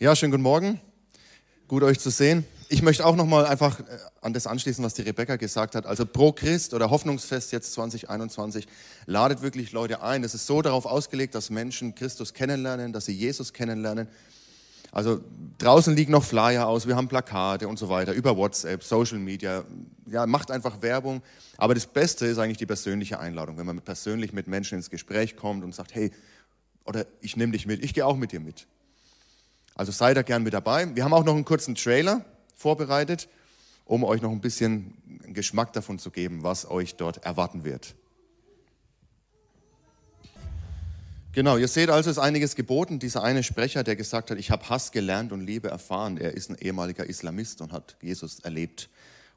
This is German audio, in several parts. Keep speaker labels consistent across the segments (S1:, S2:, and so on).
S1: Ja, schönen guten Morgen. Gut euch zu sehen. Ich möchte auch noch mal einfach äh, an das anschließen, was die Rebecca gesagt hat. Also Pro Christ oder Hoffnungsfest jetzt 2021 ladet wirklich Leute ein. Es ist so darauf ausgelegt, dass Menschen Christus kennenlernen, dass sie Jesus kennenlernen. Also draußen liegen noch Flyer aus, wir haben Plakate und so weiter über WhatsApp, Social Media. Ja, macht einfach Werbung. Aber das Beste ist eigentlich die persönliche Einladung, wenn man persönlich mit Menschen ins Gespräch kommt und sagt, hey, oder ich nehme dich mit, ich gehe auch mit dir mit. Also seid da gern mit dabei. Wir haben auch noch einen kurzen Trailer vorbereitet, um euch noch ein bisschen Geschmack davon zu geben, was euch dort erwarten wird. Genau, ihr seht also, es ist einiges geboten. Dieser eine Sprecher, der gesagt hat, ich habe Hass gelernt und Liebe erfahren, er ist ein ehemaliger Islamist und hat Jesus erlebt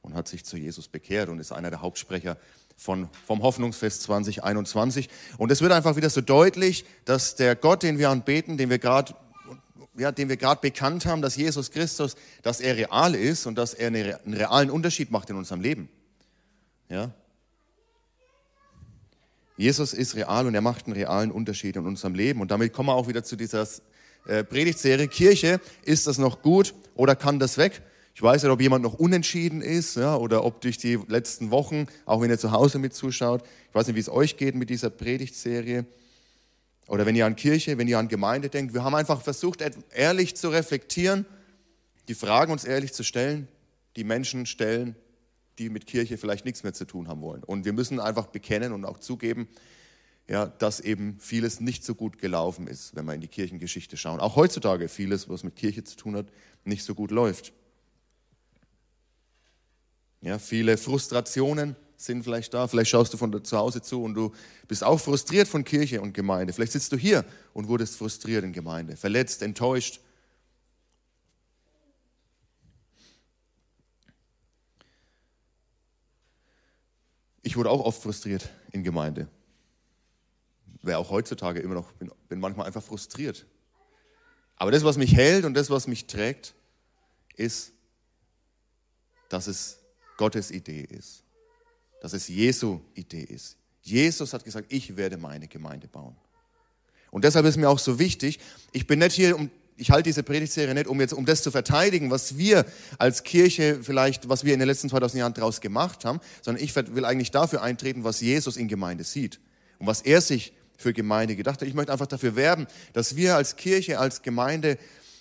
S1: und hat sich zu Jesus bekehrt und ist einer der Hauptsprecher von, vom Hoffnungsfest 2021. Und es wird einfach wieder so deutlich, dass der Gott, den wir anbeten, den wir gerade ja, den wir gerade bekannt haben, dass Jesus Christus, dass er real ist und dass er einen realen Unterschied macht in unserem Leben. Ja? Jesus ist real und er macht einen realen Unterschied in unserem Leben. Und damit kommen wir auch wieder zu dieser äh, Predigtserie. Kirche, ist das noch gut oder kann das weg? Ich weiß nicht, ob jemand noch unentschieden ist ja, oder ob durch die letzten Wochen, auch wenn ihr zu Hause mit zuschaut, ich weiß nicht, wie es euch geht mit dieser Predigtserie. Oder wenn ihr an Kirche, wenn ihr an Gemeinde denkt. Wir haben einfach versucht, ehrlich zu reflektieren, die Fragen uns ehrlich zu stellen, die Menschen stellen, die mit Kirche vielleicht nichts mehr zu tun haben wollen. Und wir müssen einfach bekennen und auch zugeben, ja, dass eben vieles nicht so gut gelaufen ist, wenn wir in die Kirchengeschichte schauen. Auch heutzutage vieles, was mit Kirche zu tun hat, nicht so gut läuft. Ja, viele Frustrationen sind vielleicht da. Vielleicht schaust du von zu Hause zu und du bist auch frustriert von Kirche und Gemeinde. Vielleicht sitzt du hier und wurdest frustriert in Gemeinde, verletzt, enttäuscht. Ich wurde auch oft frustriert in Gemeinde. Wäre auch heutzutage immer noch, bin, bin manchmal einfach frustriert. Aber das, was mich hält und das, was mich trägt, ist, dass es Gottes Idee ist. Dass es Jesu Idee ist. Jesus hat gesagt, ich werde meine Gemeinde bauen. Und deshalb ist mir auch so wichtig, ich bin nicht hier, um, ich halte diese Predigtserie nicht, um jetzt, um das zu verteidigen, was wir als Kirche vielleicht, was wir in den letzten 2000 Jahren daraus gemacht haben, sondern ich will eigentlich dafür eintreten, was Jesus in Gemeinde sieht und was er sich für Gemeinde gedacht hat. Ich möchte einfach dafür werben, dass wir als Kirche, als Gemeinde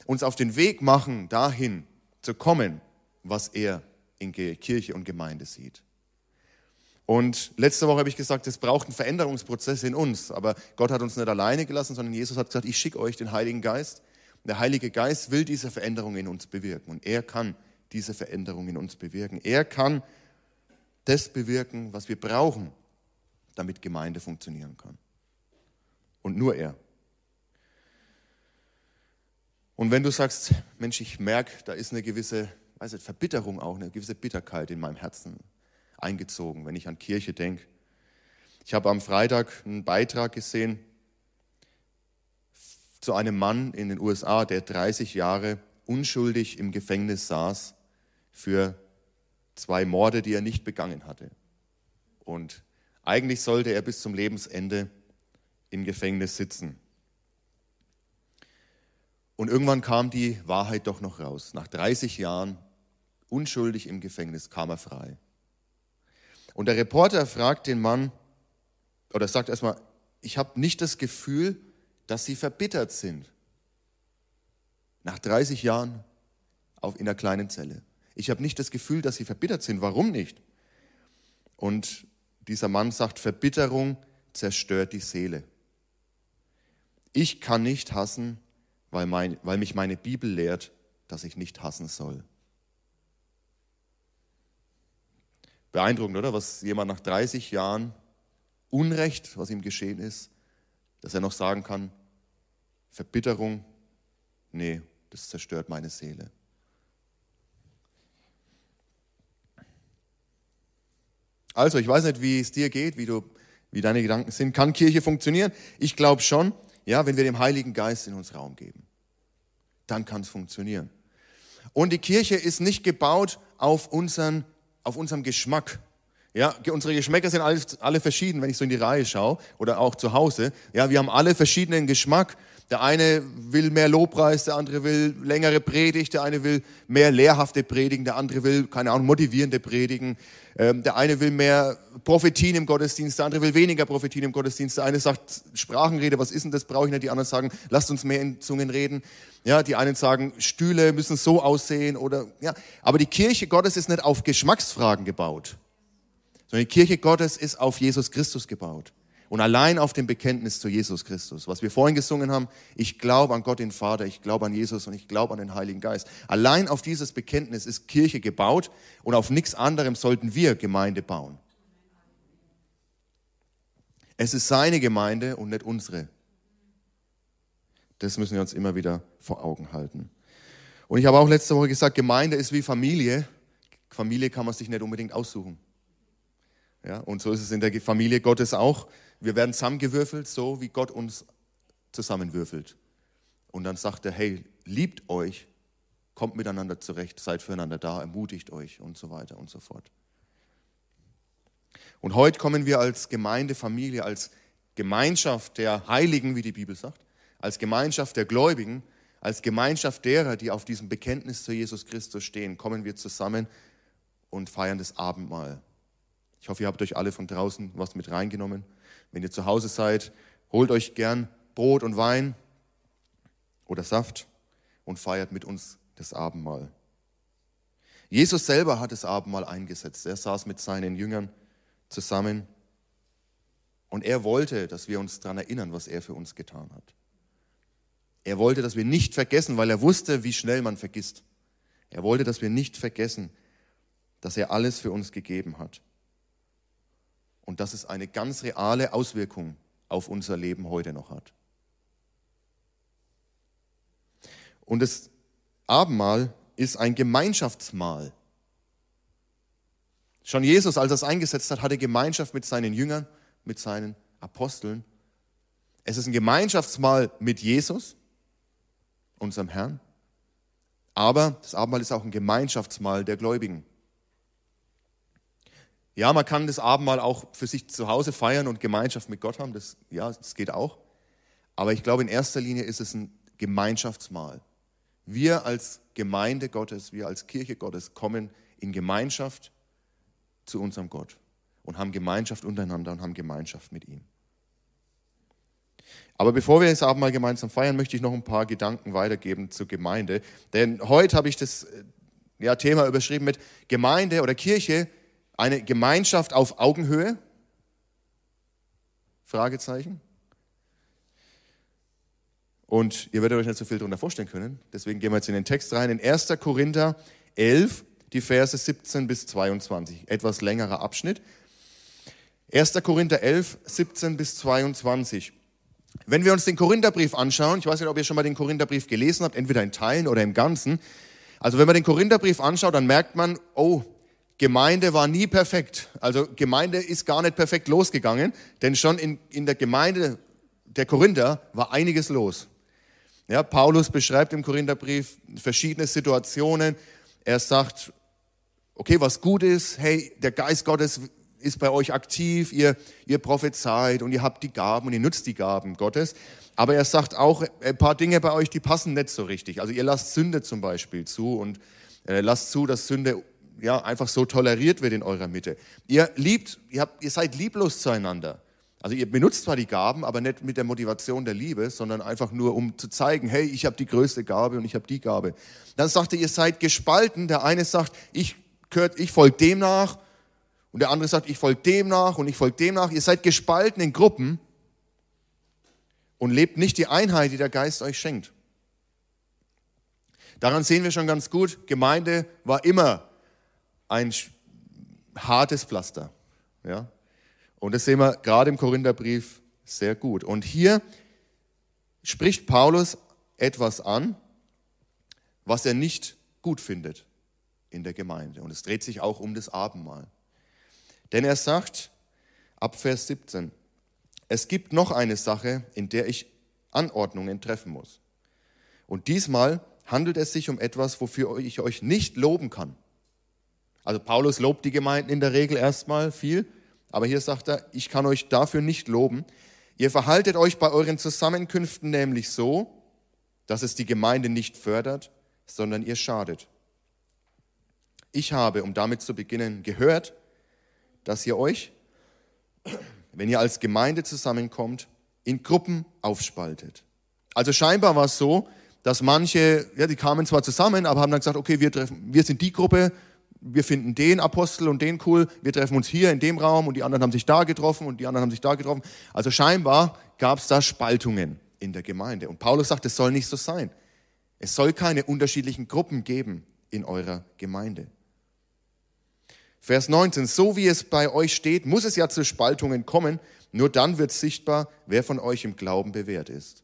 S1: uns auf den Weg machen, dahin zu kommen, was er in Kirche und Gemeinde sieht. Und letzte Woche habe ich gesagt, es braucht einen Veränderungsprozess in uns. Aber Gott hat uns nicht alleine gelassen, sondern Jesus hat gesagt, ich schicke euch den Heiligen Geist. Der Heilige Geist will diese Veränderung in uns bewirken. Und er kann diese Veränderung in uns bewirken. Er kann das bewirken, was wir brauchen, damit Gemeinde funktionieren kann. Und nur er. Und wenn du sagst, Mensch, ich merke, da ist eine gewisse weiß nicht, Verbitterung auch, eine gewisse Bitterkeit in meinem Herzen eingezogen, wenn ich an Kirche denke. Ich habe am Freitag einen Beitrag gesehen zu einem Mann in den USA, der 30 Jahre unschuldig im Gefängnis saß für zwei Morde, die er nicht begangen hatte. Und eigentlich sollte er bis zum Lebensende im Gefängnis sitzen. Und irgendwann kam die Wahrheit doch noch raus. Nach 30 Jahren unschuldig im Gefängnis, kam er frei. Und der Reporter fragt den Mann, oder sagt erstmal, ich habe nicht das Gefühl, dass Sie verbittert sind. Nach 30 Jahren auf, in der kleinen Zelle. Ich habe nicht das Gefühl, dass Sie verbittert sind. Warum nicht? Und dieser Mann sagt, Verbitterung zerstört die Seele. Ich kann nicht hassen, weil, mein, weil mich meine Bibel lehrt, dass ich nicht hassen soll. Beeindruckend, oder? Was jemand nach 30 Jahren Unrecht, was ihm geschehen ist, dass er noch sagen kann, Verbitterung, nee, das zerstört meine Seele. Also, ich weiß nicht, wie es dir geht, wie, du, wie deine Gedanken sind. Kann Kirche funktionieren? Ich glaube schon, ja, wenn wir dem Heiligen Geist in uns Raum geben. Dann kann es funktionieren. Und die Kirche ist nicht gebaut auf unseren auf unserem Geschmack. Ja, unsere Geschmäcker sind alle, alle verschieden, wenn ich so in die Reihe schaue oder auch zu Hause. Ja, wir haben alle verschiedenen Geschmack. Der eine will mehr Lobpreis, der andere will längere Predigt, der eine will mehr lehrhafte Predigen, der andere will, keine Ahnung, motivierende Predigen. Ähm, der eine will mehr Prophetien im Gottesdienst, der andere will weniger Prophetien im Gottesdienst. Der eine sagt Sprachenrede, was ist denn das, brauche ich nicht. Die anderen sagen, lasst uns mehr in Zungen reden. Ja, die einen sagen, Stühle müssen so aussehen oder, ja. Aber die Kirche Gottes ist nicht auf Geschmacksfragen gebaut, sondern die Kirche Gottes ist auf Jesus Christus gebaut. Und allein auf dem Bekenntnis zu Jesus Christus, was wir vorhin gesungen haben, ich glaube an Gott den Vater, ich glaube an Jesus und ich glaube an den Heiligen Geist. Allein auf dieses Bekenntnis ist Kirche gebaut und auf nichts anderem sollten wir Gemeinde bauen. Es ist seine Gemeinde und nicht unsere. Das müssen wir uns immer wieder vor Augen halten. Und ich habe auch letzte Woche gesagt, Gemeinde ist wie Familie. Familie kann man sich nicht unbedingt aussuchen. Ja, und so ist es in der Familie Gottes auch. Wir werden zusammengewürfelt, so wie Gott uns zusammenwürfelt. Und dann sagt er, hey, liebt euch, kommt miteinander zurecht, seid füreinander da, ermutigt euch und so weiter und so fort. Und heute kommen wir als Gemeindefamilie, als Gemeinschaft der Heiligen, wie die Bibel sagt, als Gemeinschaft der Gläubigen, als Gemeinschaft derer, die auf diesem Bekenntnis zu Jesus Christus stehen, kommen wir zusammen und feiern das Abendmahl. Ich hoffe, ihr habt euch alle von draußen was mit reingenommen. Wenn ihr zu Hause seid, holt euch gern Brot und Wein oder Saft und feiert mit uns das Abendmahl. Jesus selber hat das Abendmahl eingesetzt. Er saß mit seinen Jüngern zusammen und er wollte, dass wir uns daran erinnern, was er für uns getan hat. Er wollte, dass wir nicht vergessen, weil er wusste, wie schnell man vergisst. Er wollte, dass wir nicht vergessen, dass er alles für uns gegeben hat und dass es eine ganz reale Auswirkung auf unser Leben heute noch hat. Und das Abendmahl ist ein Gemeinschaftsmahl. Schon Jesus, als er es eingesetzt hat, hatte Gemeinschaft mit seinen Jüngern, mit seinen Aposteln. Es ist ein Gemeinschaftsmahl mit Jesus, unserem Herrn. Aber das Abendmahl ist auch ein Gemeinschaftsmahl der Gläubigen. Ja, man kann das Abendmahl auch für sich zu Hause feiern und Gemeinschaft mit Gott haben. Das, ja, das geht auch. Aber ich glaube, in erster Linie ist es ein Gemeinschaftsmahl. Wir als Gemeinde Gottes, wir als Kirche Gottes kommen in Gemeinschaft zu unserem Gott und haben Gemeinschaft untereinander und haben Gemeinschaft mit ihm. Aber bevor wir das Abendmahl gemeinsam feiern, möchte ich noch ein paar Gedanken weitergeben zur Gemeinde. Denn heute habe ich das äh, ja, Thema überschrieben mit Gemeinde oder Kirche eine Gemeinschaft auf Augenhöhe? Fragezeichen. Und ihr werdet euch nicht so viel darunter vorstellen können. Deswegen gehen wir jetzt in den Text rein. In 1. Korinther 11, die Verse 17 bis 22. Etwas längerer Abschnitt. 1. Korinther 11, 17 bis 22. Wenn wir uns den Korintherbrief anschauen, ich weiß nicht, ob ihr schon mal den Korintherbrief gelesen habt, entweder in Teilen oder im Ganzen. Also wenn man den Korintherbrief anschaut, dann merkt man, oh, Gemeinde war nie perfekt. Also Gemeinde ist gar nicht perfekt losgegangen, denn schon in, in der Gemeinde der Korinther war einiges los. Ja, Paulus beschreibt im Korintherbrief verschiedene Situationen. Er sagt, okay, was gut ist, hey, der Geist Gottes ist bei euch aktiv, ihr, ihr prophezeit und ihr habt die Gaben und ihr nutzt die Gaben Gottes. Aber er sagt auch ein paar Dinge bei euch, die passen nicht so richtig. Also ihr lasst Sünde zum Beispiel zu und äh, lasst zu, dass Sünde ja, einfach so toleriert wird in eurer Mitte. Ihr liebt, ihr, habt, ihr seid lieblos zueinander. Also ihr benutzt zwar die Gaben, aber nicht mit der Motivation der Liebe, sondern einfach nur, um zu zeigen, hey, ich habe die größte Gabe und ich habe die Gabe. Dann sagt er, ihr seid gespalten. Der eine sagt, ich, ich folge dem nach und der andere sagt, ich folge dem nach und ich folge dem nach. Ihr seid gespalten in Gruppen und lebt nicht die Einheit, die der Geist euch schenkt. Daran sehen wir schon ganz gut, Gemeinde war immer ein hartes Pflaster. Ja? Und das sehen wir gerade im Korintherbrief sehr gut. Und hier spricht Paulus etwas an, was er nicht gut findet in der Gemeinde. Und es dreht sich auch um das Abendmahl. Denn er sagt ab Vers 17, es gibt noch eine Sache, in der ich Anordnungen treffen muss. Und diesmal handelt es sich um etwas, wofür ich euch nicht loben kann. Also Paulus lobt die Gemeinden in der Regel erstmal viel, aber hier sagt er, ich kann euch dafür nicht loben. Ihr verhaltet euch bei euren Zusammenkünften nämlich so, dass es die Gemeinde nicht fördert, sondern ihr schadet. Ich habe, um damit zu beginnen, gehört, dass ihr euch, wenn ihr als Gemeinde zusammenkommt, in Gruppen aufspaltet. Also scheinbar war es so, dass manche, ja, die kamen zwar zusammen, aber haben dann gesagt, okay, wir, treffen, wir sind die Gruppe, wir finden den Apostel und den cool, wir treffen uns hier in dem Raum und die anderen haben sich da getroffen und die anderen haben sich da getroffen. Also scheinbar gab es da Spaltungen in der Gemeinde. Und Paulus sagt, es soll nicht so sein. Es soll keine unterschiedlichen Gruppen geben in eurer Gemeinde. Vers 19, so wie es bei euch steht, muss es ja zu Spaltungen kommen, nur dann wird sichtbar, wer von euch im Glauben bewährt ist.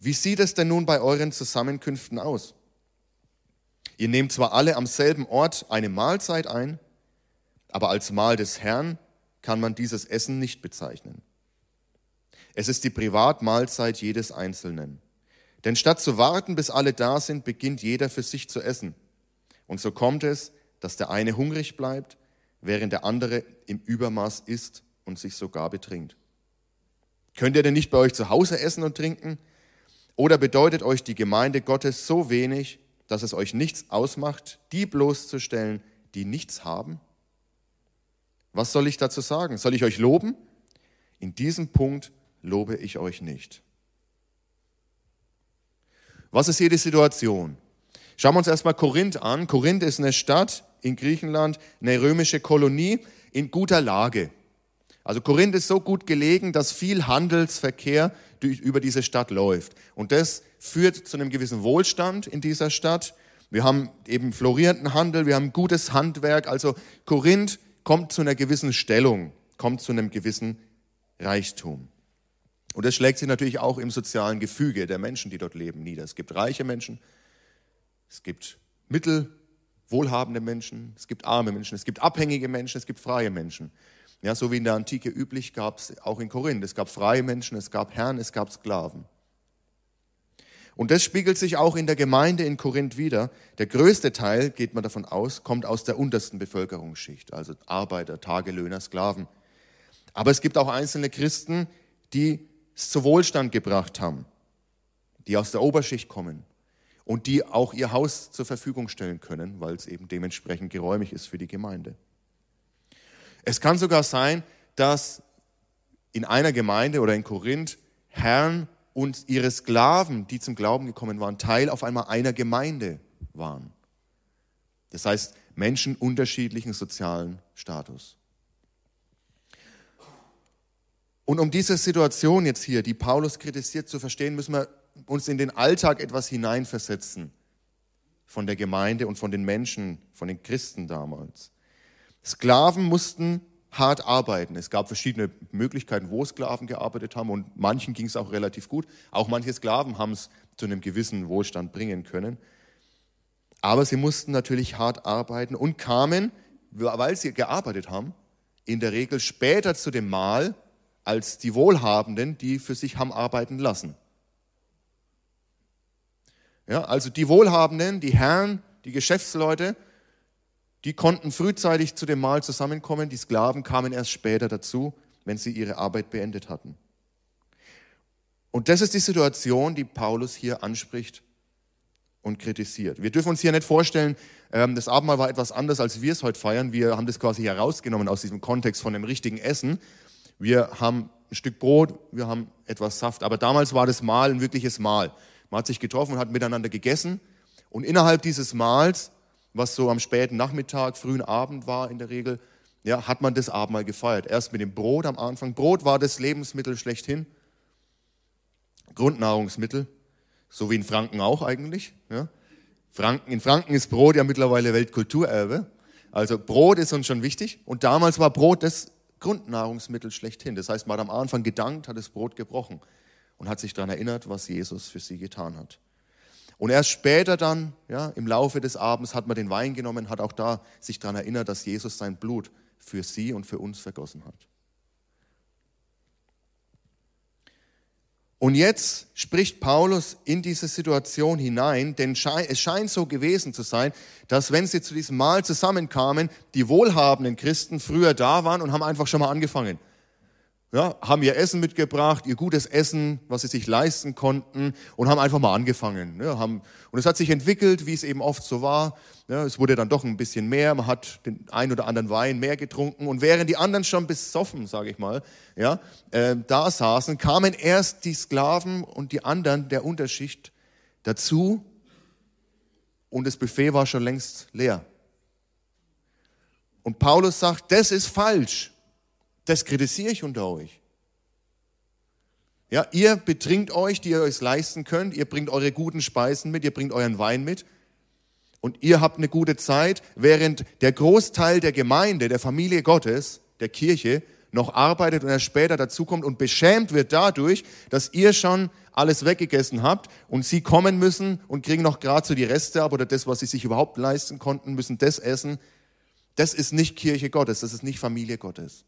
S1: Wie sieht es denn nun bei euren Zusammenkünften aus? Ihr nehmt zwar alle am selben Ort eine Mahlzeit ein, aber als Mahl des Herrn kann man dieses Essen nicht bezeichnen. Es ist die Privatmahlzeit jedes Einzelnen. Denn statt zu warten, bis alle da sind, beginnt jeder für sich zu essen. Und so kommt es, dass der eine hungrig bleibt, während der andere im Übermaß isst und sich sogar betrinkt. Könnt ihr denn nicht bei euch zu Hause essen und trinken? Oder bedeutet euch die Gemeinde Gottes so wenig, dass es euch nichts ausmacht, die bloßzustellen, die nichts haben? Was soll ich dazu sagen? Soll ich euch loben? In diesem Punkt lobe ich euch nicht. Was ist hier die Situation? Schauen wir uns erstmal Korinth an. Korinth ist eine Stadt in Griechenland, eine römische Kolonie in guter Lage. Also Korinth ist so gut gelegen, dass viel Handelsverkehr über diese Stadt läuft. Und das führt zu einem gewissen Wohlstand in dieser Stadt. Wir haben eben florierenden Handel, wir haben gutes Handwerk. Also Korinth kommt zu einer gewissen Stellung, kommt zu einem gewissen Reichtum. Und das schlägt sich natürlich auch im sozialen Gefüge der Menschen, die dort leben, nieder. Es gibt reiche Menschen, es gibt mittelwohlhabende Menschen, es gibt arme Menschen, es gibt abhängige Menschen, es gibt freie Menschen. Ja, so wie in der Antike üblich gab es auch in Korinth. Es gab freie Menschen, es gab Herren, es gab Sklaven. Und das spiegelt sich auch in der Gemeinde in Korinth wieder. Der größte Teil, geht man davon aus, kommt aus der untersten Bevölkerungsschicht, also Arbeiter, Tagelöhner, Sklaven. Aber es gibt auch einzelne Christen, die es zu Wohlstand gebracht haben, die aus der Oberschicht kommen und die auch ihr Haus zur Verfügung stellen können, weil es eben dementsprechend geräumig ist für die Gemeinde. Es kann sogar sein, dass in einer Gemeinde oder in Korinth Herren und ihre Sklaven, die zum Glauben gekommen waren, Teil auf einmal einer Gemeinde waren. Das heißt, Menschen unterschiedlichen sozialen Status. Und um diese Situation jetzt hier, die Paulus kritisiert, zu verstehen, müssen wir uns in den Alltag etwas hineinversetzen von der Gemeinde und von den Menschen, von den Christen damals. Sklaven mussten hart arbeiten. Es gab verschiedene Möglichkeiten, wo Sklaven gearbeitet haben und manchen ging es auch relativ gut. Auch manche Sklaven haben es zu einem gewissen Wohlstand bringen können. Aber sie mussten natürlich hart arbeiten und kamen, weil sie gearbeitet haben, in der Regel später zu dem Mahl als die Wohlhabenden, die für sich haben arbeiten lassen. Ja, also die Wohlhabenden, die Herren, die Geschäftsleute, die konnten frühzeitig zu dem Mahl zusammenkommen, die Sklaven kamen erst später dazu, wenn sie ihre Arbeit beendet hatten. Und das ist die Situation, die Paulus hier anspricht und kritisiert. Wir dürfen uns hier nicht vorstellen, ähm, das Abendmahl war etwas anders, als wir es heute feiern. Wir haben das quasi herausgenommen aus diesem Kontext von dem richtigen Essen. Wir haben ein Stück Brot, wir haben etwas Saft. Aber damals war das Mahl ein wirkliches Mahl. Man hat sich getroffen und hat miteinander gegessen. Und innerhalb dieses Mahls was so am späten Nachmittag, frühen Abend war in der Regel, ja, hat man das Abendmahl gefeiert. Erst mit dem Brot am Anfang. Brot war das Lebensmittel schlechthin. Grundnahrungsmittel, so wie in Franken auch eigentlich. Ja. Franken, in Franken ist Brot ja mittlerweile Weltkulturerbe. Also Brot ist uns schon wichtig. Und damals war Brot das Grundnahrungsmittel schlechthin. Das heißt, man hat am Anfang gedankt, hat das Brot gebrochen und hat sich daran erinnert, was Jesus für sie getan hat. Und erst später dann, ja, im Laufe des Abends hat man den Wein genommen, hat auch da sich daran erinnert, dass Jesus sein Blut für sie und für uns vergossen hat. Und jetzt spricht Paulus in diese Situation hinein, denn es scheint so gewesen zu sein, dass wenn sie zu diesem Mahl zusammenkamen, die wohlhabenden Christen früher da waren und haben einfach schon mal angefangen. Ja, haben ihr Essen mitgebracht, ihr gutes Essen, was sie sich leisten konnten und haben einfach mal angefangen. Ja, haben, und es hat sich entwickelt, wie es eben oft so war. Ja, es wurde dann doch ein bisschen mehr, man hat den ein oder anderen Wein mehr getrunken und während die anderen schon besoffen, sage ich mal, ja, äh, da saßen, kamen erst die Sklaven und die anderen der Unterschicht dazu und das Buffet war schon längst leer. Und Paulus sagt, das ist falsch. Das kritisiere ich unter euch. Ja, ihr betrinkt euch, die ihr euch leisten könnt, ihr bringt eure guten Speisen mit, ihr bringt euren Wein mit und ihr habt eine gute Zeit, während der Großteil der Gemeinde, der Familie Gottes, der Kirche, noch arbeitet und erst später dazukommt und beschämt wird dadurch, dass ihr schon alles weggegessen habt und sie kommen müssen und kriegen noch gerade so die Reste ab oder das, was sie sich überhaupt leisten konnten, müssen das essen. Das ist nicht Kirche Gottes, das ist nicht Familie Gottes.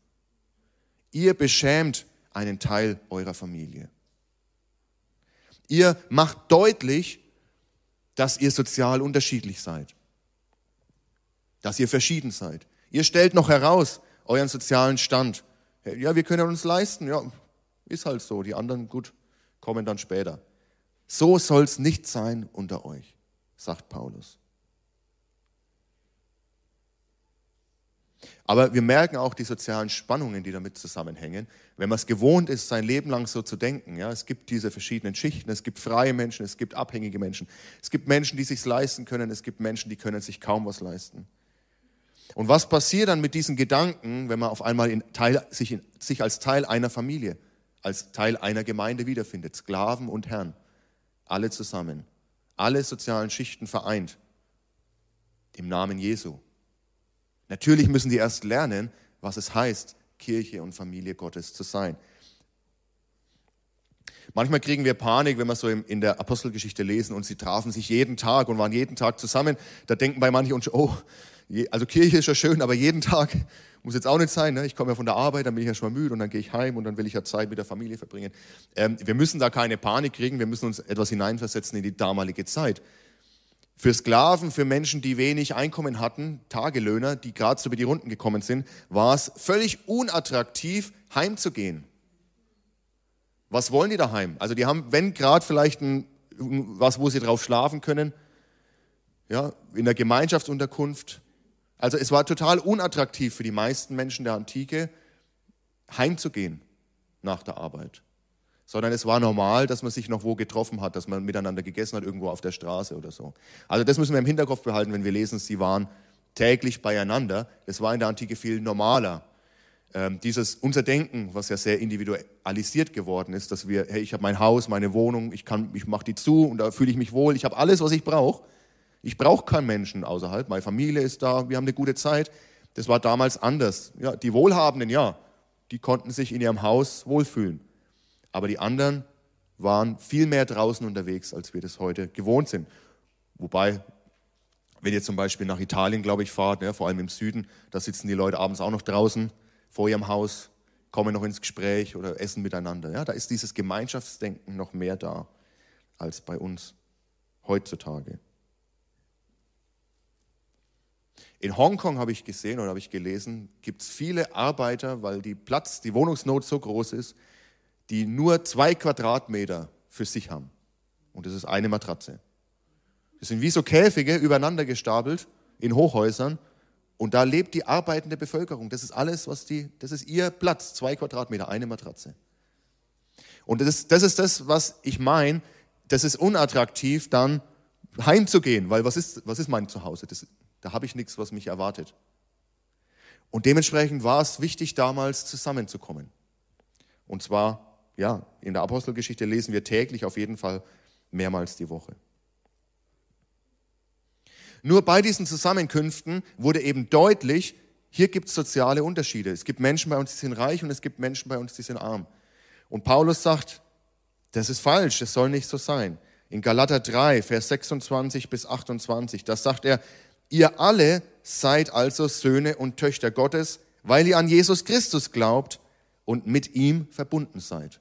S1: Ihr beschämt einen Teil eurer Familie. Ihr macht deutlich, dass ihr sozial unterschiedlich seid, dass ihr verschieden seid. Ihr stellt noch heraus euren sozialen Stand. Ja, wir können uns leisten, ja, ist halt so. Die anderen, gut, kommen dann später. So soll es nicht sein unter euch, sagt Paulus. Aber wir merken auch die sozialen Spannungen, die damit zusammenhängen. Wenn man es gewohnt ist, sein Leben lang so zu denken, ja, es gibt diese verschiedenen Schichten, es gibt freie Menschen, es gibt abhängige Menschen, es gibt Menschen, die sich leisten können, es gibt Menschen, die können sich kaum was leisten. Und was passiert dann mit diesen Gedanken, wenn man auf einmal in Teil, sich, in, sich als Teil einer Familie, als Teil einer Gemeinde wiederfindet? Sklaven und Herren, alle zusammen, alle sozialen Schichten vereint, im Namen Jesu. Natürlich müssen die erst lernen, was es heißt, Kirche und Familie Gottes zu sein. Manchmal kriegen wir Panik, wenn wir so in der Apostelgeschichte lesen und sie trafen sich jeden Tag und waren jeden Tag zusammen. Da denken bei manchen uns, oh, also Kirche ist ja schön, aber jeden Tag muss jetzt auch nicht sein. Ne? Ich komme ja von der Arbeit, dann bin ich ja schon mal müde und dann gehe ich heim und dann will ich ja Zeit mit der Familie verbringen. Ähm, wir müssen da keine Panik kriegen, wir müssen uns etwas hineinversetzen in die damalige Zeit. Für Sklaven, für Menschen, die wenig Einkommen hatten, Tagelöhner, die gerade so über die Runden gekommen sind, war es völlig unattraktiv, heimzugehen. Was wollen die daheim? Also die haben, wenn gerade vielleicht ein, was, wo sie drauf schlafen können, ja, in der Gemeinschaftsunterkunft. Also es war total unattraktiv für die meisten Menschen der Antike, heimzugehen nach der Arbeit sondern es war normal, dass man sich noch wo getroffen hat, dass man miteinander gegessen hat, irgendwo auf der Straße oder so. Also das müssen wir im Hinterkopf behalten, wenn wir lesen, sie waren täglich beieinander. Das war in der Antike viel normaler. Ähm, dieses unser Denken, was ja sehr individualisiert geworden ist, dass wir, hey, ich habe mein Haus, meine Wohnung, ich kann, ich mache die zu und da fühle ich mich wohl, ich habe alles, was ich brauche. Ich brauche keinen Menschen außerhalb, meine Familie ist da, wir haben eine gute Zeit. Das war damals anders. Ja, die Wohlhabenden, ja, die konnten sich in ihrem Haus wohlfühlen. Aber die anderen waren viel mehr draußen unterwegs, als wir das heute gewohnt sind. Wobei, wenn ihr zum Beispiel nach Italien, glaube ich, fahrt, ja, vor allem im Süden, da sitzen die Leute abends auch noch draußen vor ihrem Haus, kommen noch ins Gespräch oder essen miteinander. Ja, da ist dieses Gemeinschaftsdenken noch mehr da als bei uns heutzutage. In Hongkong habe ich gesehen oder habe ich gelesen, gibt es viele Arbeiter, weil die Platz, die Wohnungsnot so groß ist, die nur zwei Quadratmeter für sich haben. Und das ist eine Matratze. Das sind wie so Käfige übereinander gestapelt in Hochhäusern. Und da lebt die arbeitende Bevölkerung. Das ist alles, was die, das ist ihr Platz, zwei Quadratmeter, eine Matratze. Und das ist das, ist das was ich meine. Das ist unattraktiv, dann heimzugehen, weil was ist, was ist mein Zuhause? Das, da habe ich nichts, was mich erwartet. Und dementsprechend war es wichtig, damals zusammenzukommen. Und zwar ja, in der Apostelgeschichte lesen wir täglich auf jeden Fall mehrmals die Woche. Nur bei diesen Zusammenkünften wurde eben deutlich, hier gibt es soziale Unterschiede. Es gibt Menschen bei uns, die sind reich und es gibt Menschen bei uns, die sind arm. Und Paulus sagt, das ist falsch, das soll nicht so sein. In Galater 3, Vers 26 bis 28, da sagt er, ihr alle seid also Söhne und Töchter Gottes, weil ihr an Jesus Christus glaubt und mit ihm verbunden seid.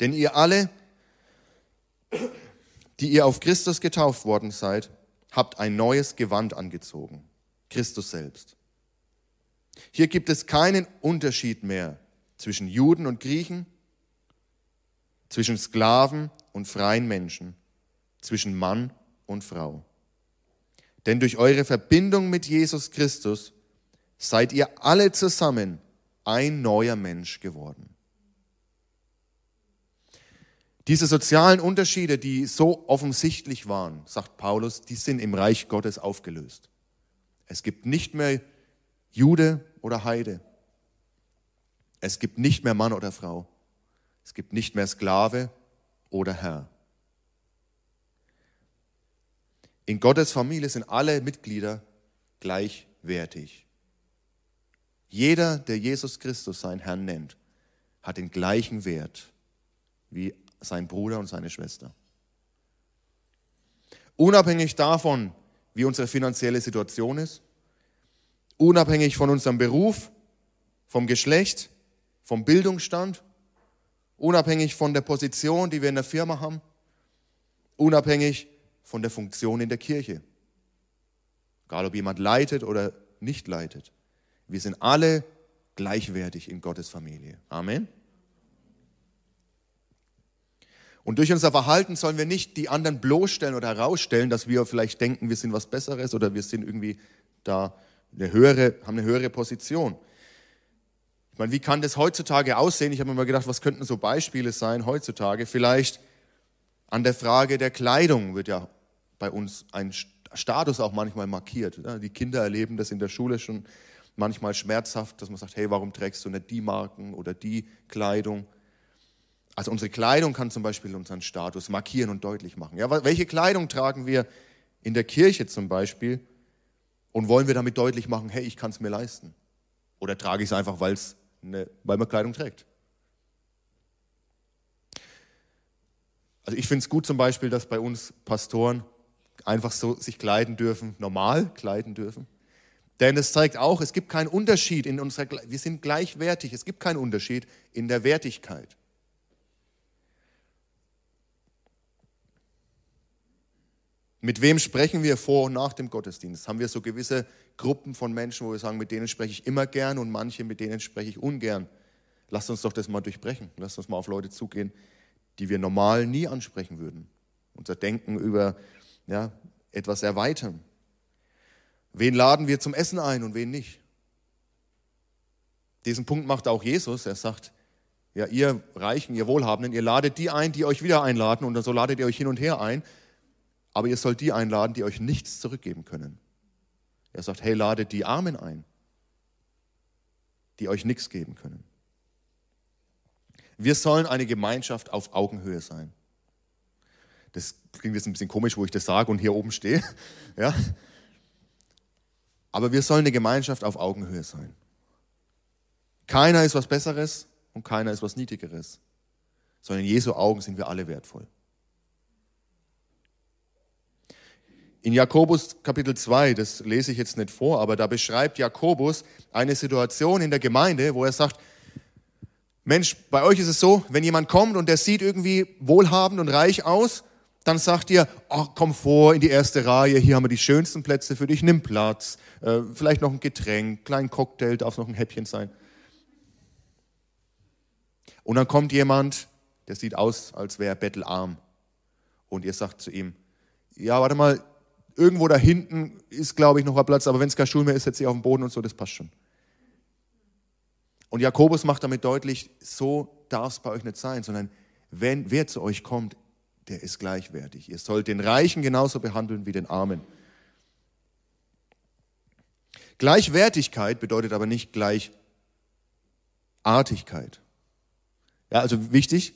S1: Denn ihr alle, die ihr auf Christus getauft worden seid, habt ein neues Gewand angezogen, Christus selbst. Hier gibt es keinen Unterschied mehr zwischen Juden und Griechen, zwischen Sklaven und freien Menschen, zwischen Mann und Frau. Denn durch eure Verbindung mit Jesus Christus seid ihr alle zusammen ein neuer Mensch geworden. Diese sozialen Unterschiede, die so offensichtlich waren, sagt Paulus, die sind im Reich Gottes aufgelöst. Es gibt nicht mehr Jude oder Heide. Es gibt nicht mehr Mann oder Frau. Es gibt nicht mehr Sklave oder Herr. In Gottes Familie sind alle Mitglieder gleichwertig. Jeder, der Jesus Christus seinen Herrn nennt, hat den gleichen Wert wie sein Bruder und seine Schwester. Unabhängig davon, wie unsere finanzielle Situation ist, unabhängig von unserem Beruf, vom Geschlecht, vom Bildungsstand, unabhängig von der Position, die wir in der Firma haben, unabhängig von der Funktion in der Kirche. Egal ob jemand leitet oder nicht leitet. Wir sind alle gleichwertig in Gottes Familie. Amen. Und durch unser Verhalten sollen wir nicht die anderen bloßstellen oder herausstellen, dass wir vielleicht denken, wir sind was Besseres oder wir sind irgendwie da eine höhere, haben eine höhere Position. Ich meine, wie kann das heutzutage aussehen? Ich habe mir mal gedacht, was könnten so Beispiele sein heutzutage? Vielleicht an der Frage der Kleidung wird ja bei uns ein Status auch manchmal markiert. Die Kinder erleben das in der Schule schon manchmal schmerzhaft, dass man sagt, hey, warum trägst du nicht die Marken oder die Kleidung? Also unsere Kleidung kann zum Beispiel unseren Status markieren und deutlich machen. Ja, welche Kleidung tragen wir in der Kirche zum Beispiel und wollen wir damit deutlich machen, hey, ich kann es mir leisten? Oder trage ich es einfach, weil's eine, weil man Kleidung trägt? Also ich finde es gut zum Beispiel, dass bei uns Pastoren einfach so sich kleiden dürfen, normal kleiden dürfen. Denn es zeigt auch, es gibt keinen Unterschied in unserer, wir sind gleichwertig, es gibt keinen Unterschied in der Wertigkeit. Mit wem sprechen wir vor und nach dem Gottesdienst? Haben wir so gewisse Gruppen von Menschen, wo wir sagen, mit denen spreche ich immer gern und manche, mit denen spreche ich ungern? Lasst uns doch das mal durchbrechen. Lasst uns mal auf Leute zugehen, die wir normal nie ansprechen würden. Unser Denken über ja, etwas erweitern. Wen laden wir zum Essen ein und wen nicht? Diesen Punkt macht auch Jesus. Er sagt, ja, ihr Reichen, ihr Wohlhabenden, ihr ladet die ein, die euch wieder einladen und so ladet ihr euch hin und her ein. Aber ihr sollt die einladen, die euch nichts zurückgeben können. Er sagt, hey, ladet die Armen ein, die euch nichts geben können. Wir sollen eine Gemeinschaft auf Augenhöhe sein. Das klingt jetzt ein bisschen komisch, wo ich das sage und hier oben stehe. Ja? Aber wir sollen eine Gemeinschaft auf Augenhöhe sein. Keiner ist was Besseres und keiner ist was Niedrigeres, sondern in Jesu Augen sind wir alle wertvoll. In Jakobus Kapitel 2, das lese ich jetzt nicht vor, aber da beschreibt Jakobus eine Situation in der Gemeinde, wo er sagt, Mensch, bei euch ist es so, wenn jemand kommt und der sieht irgendwie wohlhabend und reich aus, dann sagt ihr, oh, komm vor in die erste Reihe, hier haben wir die schönsten Plätze für dich, nimm Platz, äh, vielleicht noch ein Getränk, kleinen Cocktail, darf noch ein Häppchen sein. Und dann kommt jemand, der sieht aus, als wäre er bettelarm. Und ihr sagt zu ihm, ja, warte mal, irgendwo da hinten ist, glaube ich, noch ein Platz, aber wenn es kein Stuhl mehr ist, setzt sich auf den Boden und so, das passt schon. Und Jakobus macht damit deutlich, so darf es bei euch nicht sein, sondern wenn wer zu euch kommt, der ist gleichwertig. Ihr sollt den Reichen genauso behandeln wie den Armen. Gleichwertigkeit bedeutet aber nicht Gleichartigkeit. Ja, also wichtig,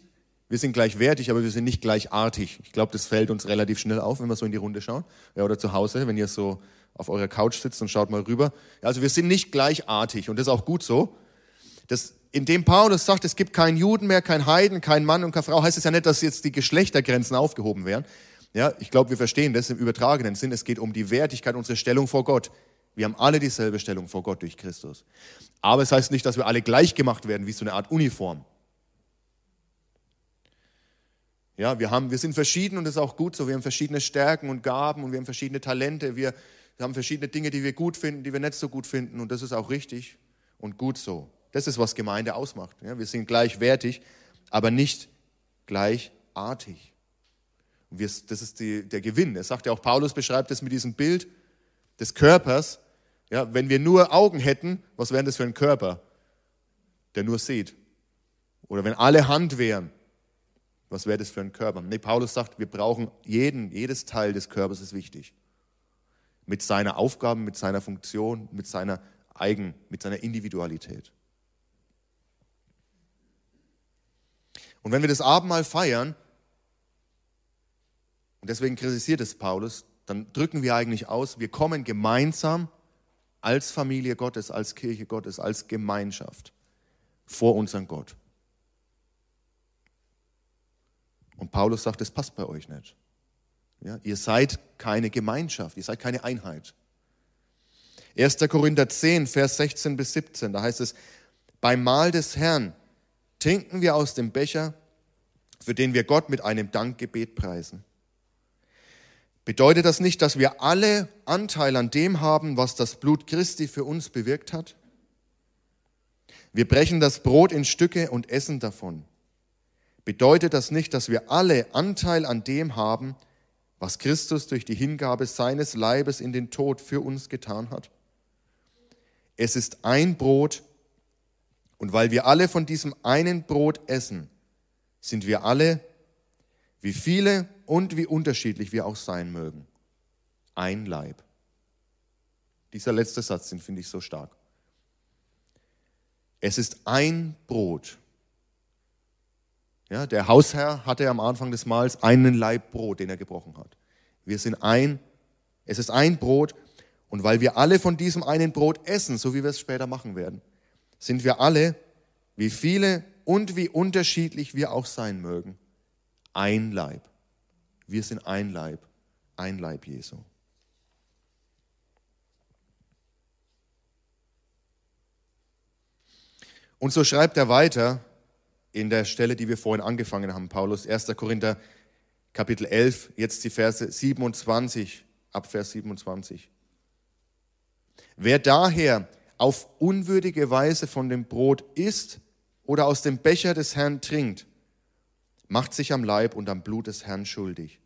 S1: wir sind gleichwertig, aber wir sind nicht gleichartig. Ich glaube, das fällt uns relativ schnell auf, wenn wir so in die Runde schauen. Ja, oder zu Hause, wenn ihr so auf eurer Couch sitzt und schaut mal rüber. Also wir sind nicht gleichartig und das ist auch gut so. Das, indem Paulus sagt, es gibt keinen Juden mehr, keinen Heiden, keinen Mann und keine Frau, heißt es ja nicht, dass jetzt die Geschlechtergrenzen aufgehoben werden. Ja, ich glaube, wir verstehen das im übertragenen Sinn. Es geht um die Wertigkeit, unsere Stellung vor Gott. Wir haben alle dieselbe Stellung vor Gott durch Christus. Aber es heißt nicht, dass wir alle gleich gemacht werden, wie so eine Art Uniform. Ja, wir, haben, wir sind verschieden und das ist auch gut so. Wir haben verschiedene Stärken und Gaben und wir haben verschiedene Talente. Wir haben verschiedene Dinge, die wir gut finden, die wir nicht so gut finden und das ist auch richtig. und gut so. Das ist, was Gemeinde ausmacht. Ja, wir sind gleichwertig, aber nicht gleichartig. Wir, das ist die, der Gewinn. Er sagt ja auch, Paulus beschreibt es mit diesem Bild des Körpers. Ja, wenn wir nur Augen hätten, was wären das für ein Körper, der nur sieht? Oder wenn alle Hand wären, was wäre das für ein Körper? Nee, Paulus sagt, wir brauchen jeden, jedes Teil des Körpers ist wichtig. Mit seiner Aufgabe, mit seiner Funktion, mit seiner Eigen, mit seiner Individualität. Und wenn wir das Abendmahl feiern, und deswegen kritisiert es Paulus, dann drücken wir eigentlich aus, wir kommen gemeinsam als Familie Gottes, als Kirche Gottes, als Gemeinschaft vor unseren Gott. Und Paulus sagt, das passt bei euch nicht. Ja, ihr seid keine Gemeinschaft, ihr seid keine Einheit. 1. Korinther 10, Vers 16 bis 17, da heißt es, beim Mahl des Herrn trinken wir aus dem Becher, für den wir Gott mit einem Dankgebet preisen. Bedeutet das nicht, dass wir alle Anteil an dem haben, was das Blut Christi für uns bewirkt hat? Wir brechen das Brot in Stücke und essen davon. Bedeutet das nicht, dass wir alle Anteil an dem haben, was Christus durch die Hingabe seines Leibes in den Tod für uns getan hat? Es ist ein Brot, und weil wir alle von diesem einen Brot essen, sind wir alle, wie viele und wie unterschiedlich wir auch sein mögen, ein Leib. Dieser letzte Satz, den finde ich so stark. Es ist ein Brot. Ja, der Hausherr hatte am Anfang des Mahls einen Leib Brot, den er gebrochen hat. Wir sind ein, es ist ein Brot und weil wir alle von diesem einen Brot essen, so wie wir es später machen werden, sind wir alle, wie viele und wie unterschiedlich wir auch sein mögen, ein Leib. Wir sind ein Leib, ein Leib Jesu. Und so schreibt er weiter in der Stelle, die wir vorhin angefangen haben, Paulus, 1. Korinther Kapitel 11, jetzt die Verse 27, ab Vers 27. Wer daher auf unwürdige Weise von dem Brot isst oder aus dem Becher des Herrn trinkt, macht sich am Leib und am Blut des Herrn schuldig.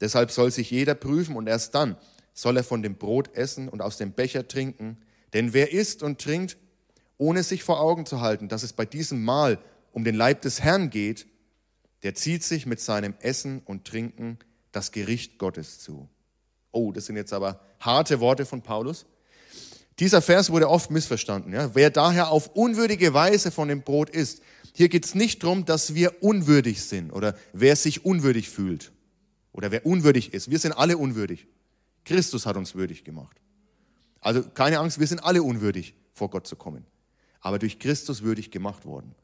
S1: Deshalb soll sich jeder prüfen und erst dann soll er von dem Brot essen und aus dem Becher trinken. Denn wer isst und trinkt, ohne sich vor Augen zu halten, dass es bei diesem Mahl um den Leib des Herrn geht, der zieht sich mit seinem Essen und Trinken das Gericht Gottes zu. Oh, das sind jetzt aber harte Worte von Paulus. Dieser Vers wurde oft missverstanden. Ja? Wer daher auf unwürdige Weise von dem Brot isst, hier geht es nicht darum, dass wir unwürdig sind oder wer sich unwürdig fühlt oder wer unwürdig ist. Wir sind alle unwürdig. Christus hat uns würdig gemacht. Also keine Angst, wir sind alle unwürdig, vor Gott zu kommen. Aber durch Christus würdig gemacht worden.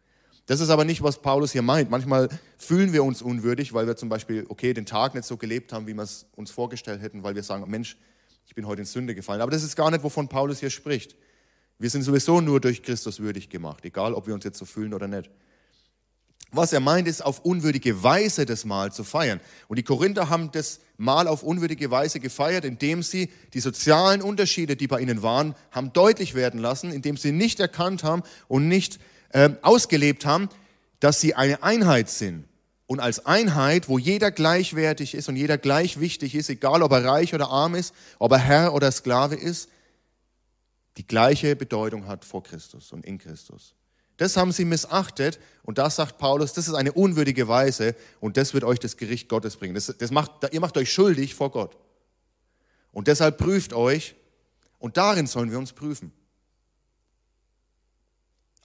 S1: Das ist aber nicht, was Paulus hier meint. Manchmal fühlen wir uns unwürdig, weil wir zum Beispiel, okay, den Tag nicht so gelebt haben, wie wir es uns vorgestellt hätten, weil wir sagen, Mensch, ich bin heute in Sünde gefallen. Aber das ist gar nicht, wovon Paulus hier spricht. Wir sind sowieso nur durch Christus würdig gemacht, egal ob wir uns jetzt so fühlen oder nicht. Was er meint, ist auf unwürdige Weise das Mahl zu feiern. Und die Korinther haben das Mahl auf unwürdige Weise gefeiert, indem sie die sozialen Unterschiede, die bei ihnen waren, haben deutlich werden lassen, indem sie nicht erkannt haben und nicht äh, ausgelebt haben, dass sie eine Einheit sind. Und als Einheit, wo jeder gleichwertig ist und jeder gleich wichtig ist, egal ob er reich oder arm ist, ob er Herr oder Sklave ist, die gleiche Bedeutung hat vor Christus und in Christus. Das haben sie missachtet und da sagt Paulus, das ist eine unwürdige Weise und das wird euch das Gericht Gottes bringen. Das, das macht, ihr macht euch schuldig vor Gott. Und deshalb prüft euch und darin sollen wir uns prüfen.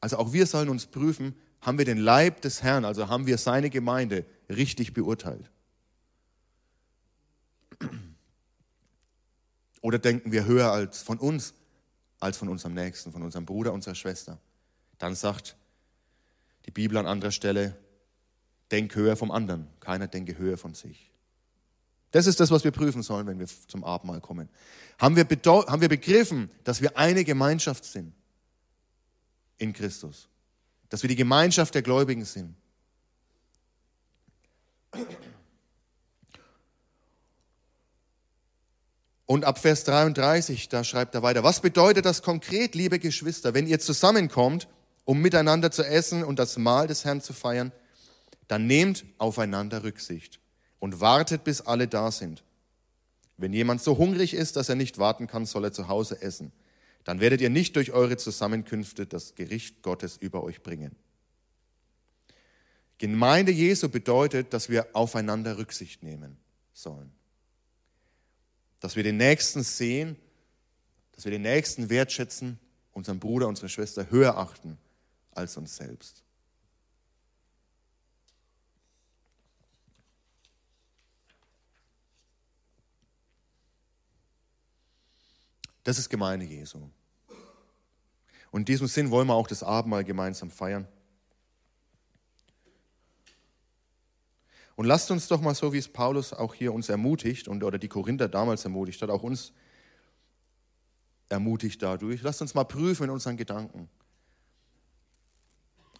S1: Also auch wir sollen uns prüfen, haben wir den Leib des Herrn, also haben wir seine Gemeinde richtig beurteilt? Oder denken wir höher als von uns, als von unserem Nächsten, von unserem Bruder, unserer Schwester? Dann sagt die Bibel an anderer Stelle, denk höher vom anderen, keiner denke höher von sich. Das ist das, was wir prüfen sollen, wenn wir zum Abendmahl kommen. Haben wir, haben wir begriffen, dass wir eine Gemeinschaft sind in Christus? Dass wir die Gemeinschaft der Gläubigen sind? Und ab Vers 33, da schreibt er weiter, was bedeutet das konkret, liebe Geschwister, wenn ihr zusammenkommt, um miteinander zu essen und das Mahl des Herrn zu feiern, dann nehmt aufeinander Rücksicht und wartet, bis alle da sind. Wenn jemand so hungrig ist, dass er nicht warten kann, soll er zu Hause essen. Dann werdet ihr nicht durch eure Zusammenkünfte das Gericht Gottes über euch bringen. Gemeinde Jesu bedeutet, dass wir aufeinander Rücksicht nehmen sollen. Dass wir den Nächsten sehen, dass wir den Nächsten wertschätzen, unseren Bruder, unsere Schwester höher achten als uns selbst. Das ist Gemeinde Jesu. Und in diesem Sinn wollen wir auch das Abendmahl gemeinsam feiern. Und lasst uns doch mal so, wie es Paulus auch hier uns ermutigt und oder die Korinther damals ermutigt hat, auch uns ermutigt dadurch. Lasst uns mal prüfen in unseren Gedanken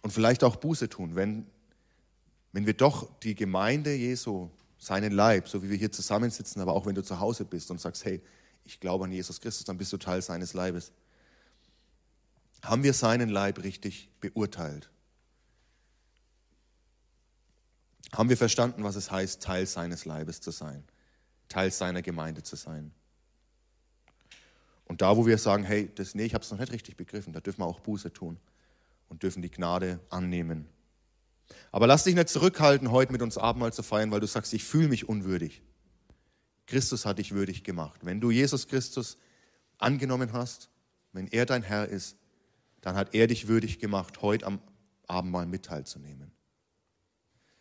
S1: und vielleicht auch Buße tun, wenn, wenn wir doch die Gemeinde Jesu, seinen Leib, so wie wir hier zusammensitzen, aber auch wenn du zu Hause bist und sagst, hey, ich glaube an Jesus Christus, dann bist du Teil seines Leibes. Haben wir seinen Leib richtig beurteilt? haben wir verstanden, was es heißt, Teil seines Leibes zu sein, Teil seiner Gemeinde zu sein. Und da, wo wir sagen, hey, das, nee, ich habe es noch nicht richtig begriffen, da dürfen wir auch Buße tun und dürfen die Gnade annehmen. Aber lass dich nicht zurückhalten, heute mit uns Abendmahl zu feiern, weil du sagst, ich fühle mich unwürdig. Christus hat dich würdig gemacht. Wenn du Jesus Christus angenommen hast, wenn er dein Herr ist, dann hat er dich würdig gemacht, heute am Abendmahl mit teilzunehmen.